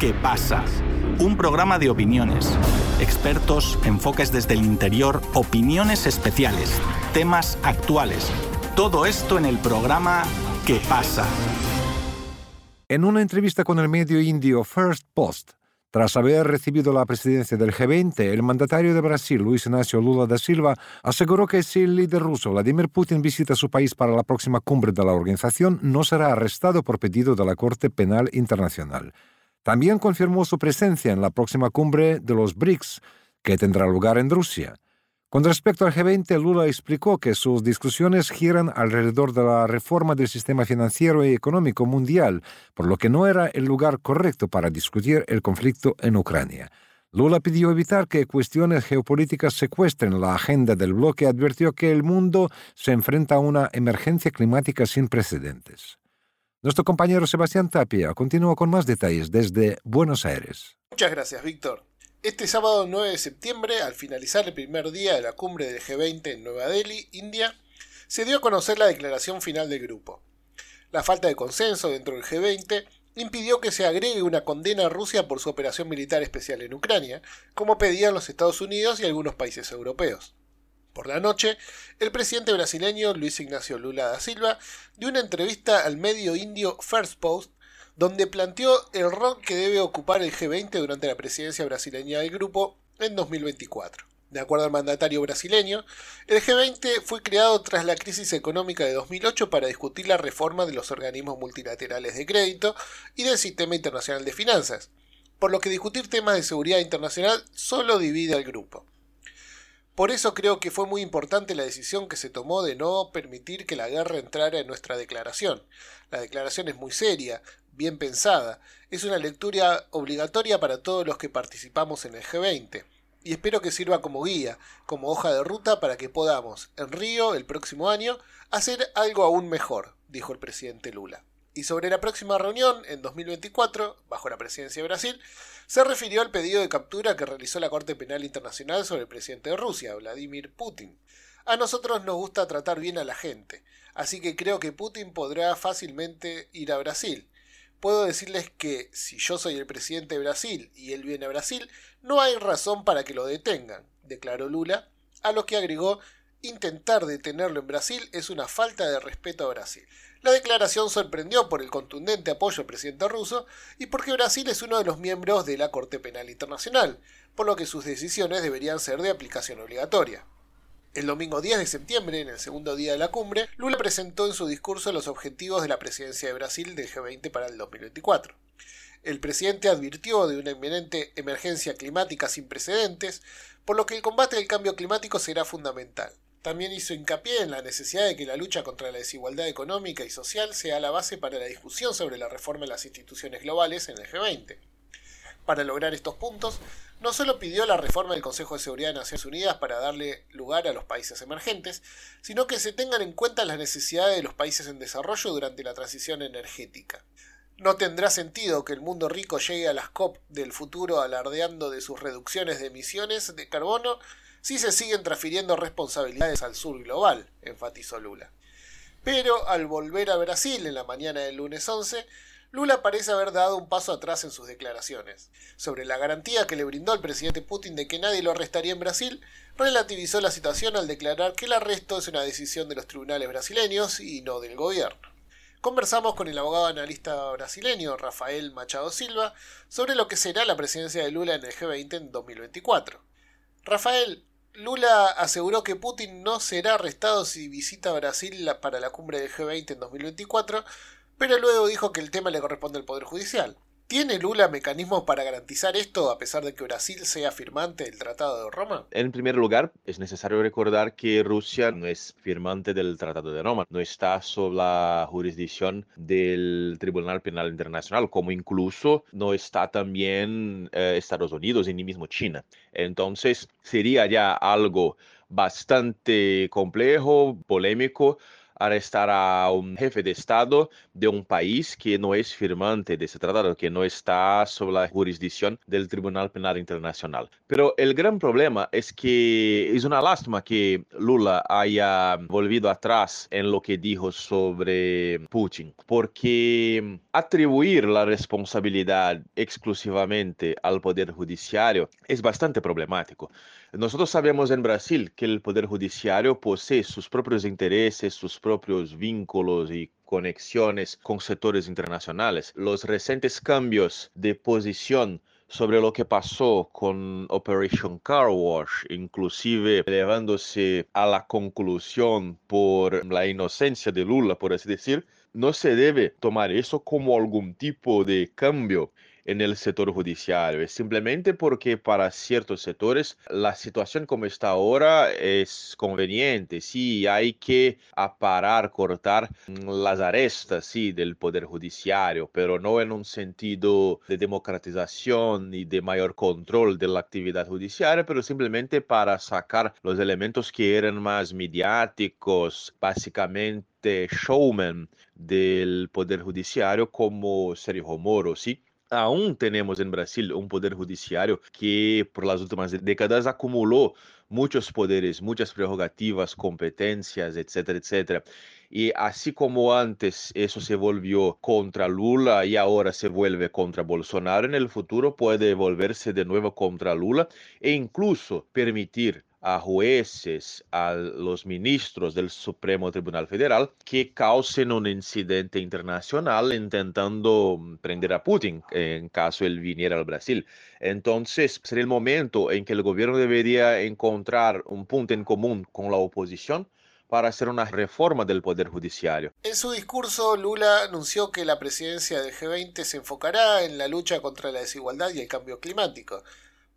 ¿Qué pasa? Un programa de opiniones, expertos, enfoques desde el interior, opiniones especiales, temas actuales. Todo esto en el programa ¿Qué pasa? En una entrevista con el medio indio First Post, tras haber recibido la presidencia del G20, el mandatario de Brasil, Luis Ignacio Lula da Silva, aseguró que si el líder ruso Vladimir Putin visita su país para la próxima cumbre de la organización, no será arrestado por pedido de la Corte Penal Internacional. También confirmó su presencia en la próxima cumbre de los BRICS, que tendrá lugar en Rusia. Con respecto al G20, Lula explicó que sus discusiones giran alrededor de la reforma del sistema financiero y económico mundial, por lo que no era el lugar correcto para discutir el conflicto en Ucrania. Lula pidió evitar que cuestiones geopolíticas secuestren la agenda del bloque y advirtió que el mundo se enfrenta a una emergencia climática sin precedentes. Nuestro compañero Sebastián Tapia continúa con más detalles desde Buenos Aires. Muchas gracias, Víctor. Este sábado 9 de septiembre, al finalizar el primer día de la cumbre del G20 en Nueva Delhi, India, se dio a conocer la declaración final del grupo. La falta de consenso dentro del G20 impidió que se agregue una condena a Rusia por su operación militar especial en Ucrania, como pedían los Estados Unidos y algunos países europeos. Por la noche, el presidente brasileño Luis Ignacio Lula da Silva dio una entrevista al medio indio First Post donde planteó el rol que debe ocupar el G20 durante la presidencia brasileña del grupo en 2024. De acuerdo al mandatario brasileño, el G20 fue creado tras la crisis económica de 2008 para discutir la reforma de los organismos multilaterales de crédito y del sistema internacional de finanzas, por lo que discutir temas de seguridad internacional solo divide al grupo. Por eso creo que fue muy importante la decisión que se tomó de no permitir que la guerra entrara en nuestra declaración. La declaración es muy seria, bien pensada. Es una lectura obligatoria para todos los que participamos en el G20. Y espero que sirva como guía, como hoja de ruta para que podamos, en Río, el próximo año, hacer algo aún mejor, dijo el presidente Lula. Y sobre la próxima reunión, en 2024, bajo la presidencia de Brasil, se refirió al pedido de captura que realizó la Corte Penal Internacional sobre el presidente de Rusia, Vladimir Putin. A nosotros nos gusta tratar bien a la gente, así que creo que Putin podrá fácilmente ir a Brasil puedo decirles que si yo soy el presidente de Brasil y él viene a Brasil, no hay razón para que lo detengan, declaró Lula, a lo que agregó intentar detenerlo en Brasil es una falta de respeto a Brasil. La declaración sorprendió por el contundente apoyo al presidente ruso y porque Brasil es uno de los miembros de la Corte Penal Internacional, por lo que sus decisiones deberían ser de aplicación obligatoria. El domingo 10 de septiembre, en el segundo día de la cumbre, Lula presentó en su discurso los objetivos de la presidencia de Brasil del G20 para el 2024. El presidente advirtió de una inminente emergencia climática sin precedentes, por lo que el combate al cambio climático será fundamental. También hizo hincapié en la necesidad de que la lucha contra la desigualdad económica y social sea la base para la discusión sobre la reforma de las instituciones globales en el G20. Para lograr estos puntos, no solo pidió la reforma del Consejo de Seguridad de Naciones Unidas para darle lugar a los países emergentes, sino que se tengan en cuenta las necesidades de los países en desarrollo durante la transición energética. No tendrá sentido que el mundo rico llegue a las COP del futuro alardeando de sus reducciones de emisiones de carbono si se siguen transfiriendo responsabilidades al sur global, enfatizó Lula. Pero al volver a Brasil en la mañana del lunes 11, Lula parece haber dado un paso atrás en sus declaraciones. Sobre la garantía que le brindó el presidente Putin de que nadie lo arrestaría en Brasil, relativizó la situación al declarar que el arresto es una decisión de los tribunales brasileños y no del gobierno. Conversamos con el abogado analista brasileño Rafael Machado Silva sobre lo que será la presidencia de Lula en el G20 en 2024. Rafael, Lula aseguró que Putin no será arrestado si visita Brasil para la cumbre del G20 en 2024, pero luego dijo que el tema le corresponde al Poder Judicial. ¿Tiene Lula mecanismos para garantizar esto a pesar de que Brasil sea firmante del Tratado de Roma? En primer lugar, es necesario recordar que Rusia no es firmante del Tratado de Roma, no está sob la jurisdicción del Tribunal Penal Internacional, como incluso no está también eh, Estados Unidos y ni mismo China. Entonces, sería ya algo bastante complejo, polémico, arrestar a un jefe de Estado de un país que no es firmante de ese tratado, que no está sob la jurisdicción del Tribunal Penal Internacional. Pero el gran problema es que es una lástima que Lula haya volvido atrás en lo que dijo sobre Putin, porque atribuir la responsabilidad exclusivamente al Poder Judiciario es bastante problemático. Nosotros sabemos en Brasil que el Poder Judiciario posee sus propios intereses, sus propios vínculos y conexiones con sectores internacionales. Los recientes cambios de posición sobre lo que pasó con Operation Car Wash, inclusive llevándose a la conclusión por la inocencia de Lula, por así decir, no se debe tomar eso como algún tipo de cambio en el sector judicial. Es simplemente porque para ciertos sectores la situación como está ahora es conveniente. Sí, hay que aparar, cortar las arestas sí, del poder judiciario, pero no en un sentido de democratización y de mayor control de la actividad judicial, pero simplemente para sacar los elementos que eran más mediáticos, básicamente showman del poder judiciario como Sergio Moro, ¿sí? Aún tenemos en Brasil un poder judiciario que por las últimas décadas acumuló muchos poderes, muchas prerrogativas, competencias, etcétera, etcétera. Y así como antes eso se volvió contra Lula y ahora se vuelve contra Bolsonaro, en el futuro puede volverse de nuevo contra Lula e incluso permitir a jueces, a los ministros del Supremo Tribunal Federal que causen un incidente internacional intentando mm, prender a Putin en caso él viniera al Brasil. Entonces, sería el momento en que el gobierno debería encontrar un punto en común con la oposición para hacer una reforma del Poder Judiciario. En su discurso, Lula anunció que la presidencia del G20 se enfocará en la lucha contra la desigualdad y el cambio climático.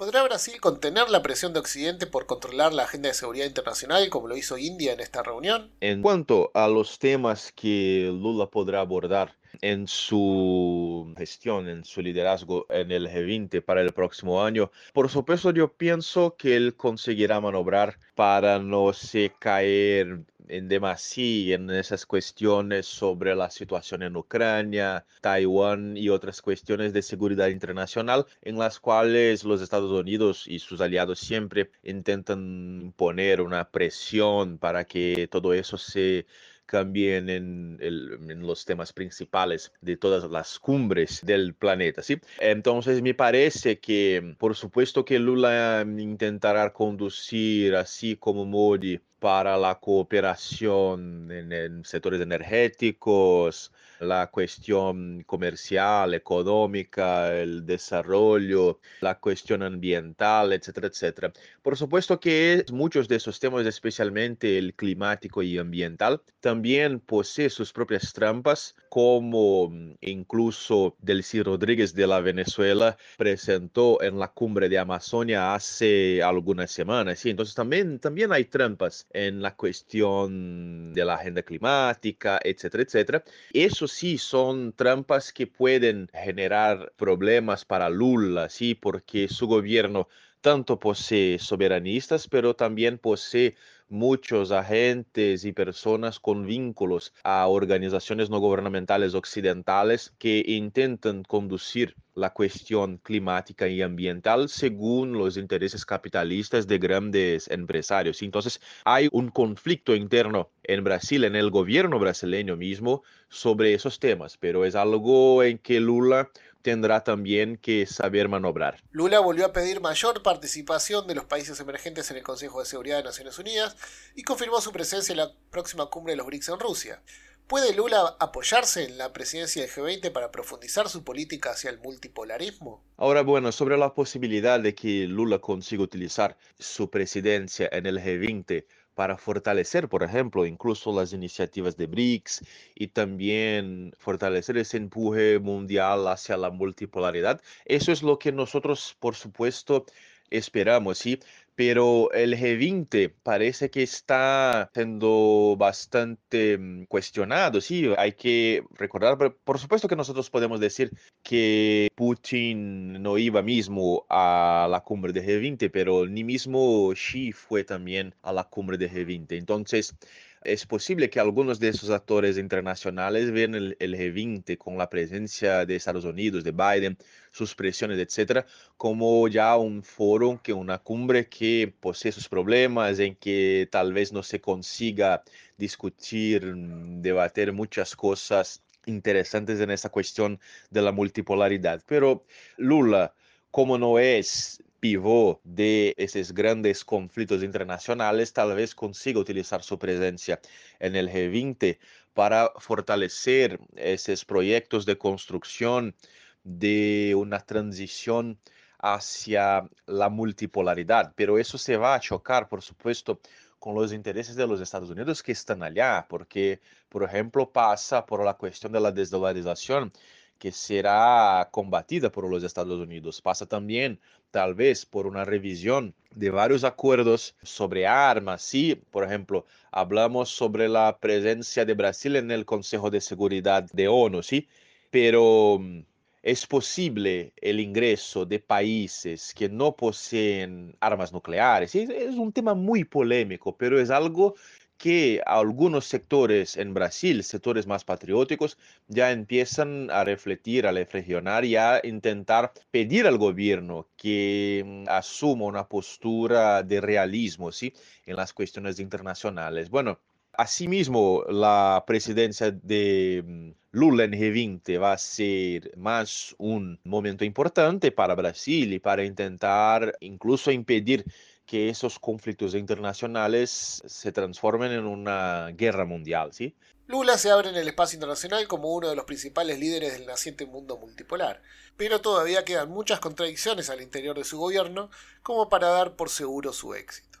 ¿Podrá Brasil contener la presión de Occidente por controlar la agenda de seguridad internacional como lo hizo India en esta reunión? En cuanto a los temas que Lula podrá abordar en su gestión, en su liderazgo en el G20 para el próximo año, por supuesto yo pienso que él conseguirá manobrar para no se caer en demasía en esas cuestiones sobre la situación en Ucrania, Taiwán y otras cuestiones de seguridad internacional en las cuales los Estados Unidos y sus aliados siempre intentan poner una presión para que todo eso se cambien en, en, los temas principales de todas las cumbres del planeta, ¿sí? Entonces me parece que, por supuesto que Lula intentará conducir, así como Modi, para la cooperación en, sectores energéticos, la cuestión comercial, económica, el desarrollo, la cuestión ambiental, etcétera, etcétera. Por supuesto que muchos de esos temas, especialmente el climático y ambiental, también posee sus propias trampas, como mm, incluso Delcy Rodríguez de la Venezuela presentó en la cumbre de Amazonia hace algunas semanas. Sí, entonces también, también hay trampas en la cuestión de la agenda climática, etcétera, etcétera. Eso sí son trampas que pueden generar problemas para Lula, sí, porque su gobierno tanto posee soberanistas, pero también posee muchos agentes y personas con vínculos a organizaciones no gubernamentales occidentales que intentan conducir la cuestión climática y ambiental según los intereses capitalistas de grandes empresarios. Entonces hay un conflicto interno en Brasil, en el gobierno brasileño mismo, sobre esos temas, pero es algo en que Lula tendrá también que saber manobrar. Lula volvió a pedir mayor participación de los países emergentes en el Consejo de Seguridad de Naciones Unidas y confirmó su presencia en la próxima cumbre de los BRICS en Rusia. ¿Puede Lula apoyarse en la presidencia del G20 para profundizar su política hacia el multipolarismo? Ahora, bueno, sobre la posibilidad de que Lula consiga utilizar su presidencia en el G20 para fortalecer, por ejemplo, incluso las iniciativas de BRICS y también fortalecer ese empuje mundial hacia la multipolaridad. Eso es lo que nosotros, por supuesto, esperamos, ¿sí? Pero el G20 parece que está siendo bastante mm, cuestionado. Sí, hay que recordar, por supuesto que nosotros podemos decir que Putin no iba mismo a la cumbre de G20, pero ni mismo Xi fue también a la cumbre de G20. Entonces, es posible que algunos de esos actores internacionales vean el, el, G20 con la presencia de Estados Unidos, de Biden, sus presiones, etcétera, como ya un foro, que una cumbre que posee sus problemas, en que tal vez no se consiga discutir, debatir muchas cosas interesantes en esta cuestión de la multipolaridad. Pero Lula, como no es pivô de esses grandes conflitos internacionales, tal vez consiga utilizar su presencia en el G20 para fortalecer esos proyectos de construcción de una transición hacia la multipolaridad. Pero eso se va a chocar, por supuesto, con los intereses de los Estados Unidos que están allá, porque, por ejemplo, pasa por la cuestión de la desdolarización que será combatida por los Estados Unidos. Pasa también, tal vez, por una revisión de varios acuerdos sobre armas. Sí, por ejemplo, hablamos sobre la presencia de Brasil en el Consejo de Seguridad de ONU, sí, pero mm, es posible el ingreso de países que no poseen armas nucleares. Es un tema muy polémico, pero es algo que algunos sectores en Brasil, sectores más patrióticos, ya empiezan a refletir, a reflexionar y a intentar pedir al gobierno que mm, asuma una postura de realismo ¿sí? en las cuestiones internacionales. Bueno, Asimismo, la presidencia de mm, Lula en G20 va a ser más un momento importante para Brasil y para intentar incluso impedir que esos conflictos internacionales se transformen en una guerra mundial, ¿sí? Lula se abre en el espacio internacional como uno de los principales líderes del naciente mundo multipolar, pero todavía quedan muchas contradicciones al interior de su gobierno como para dar por seguro su éxito.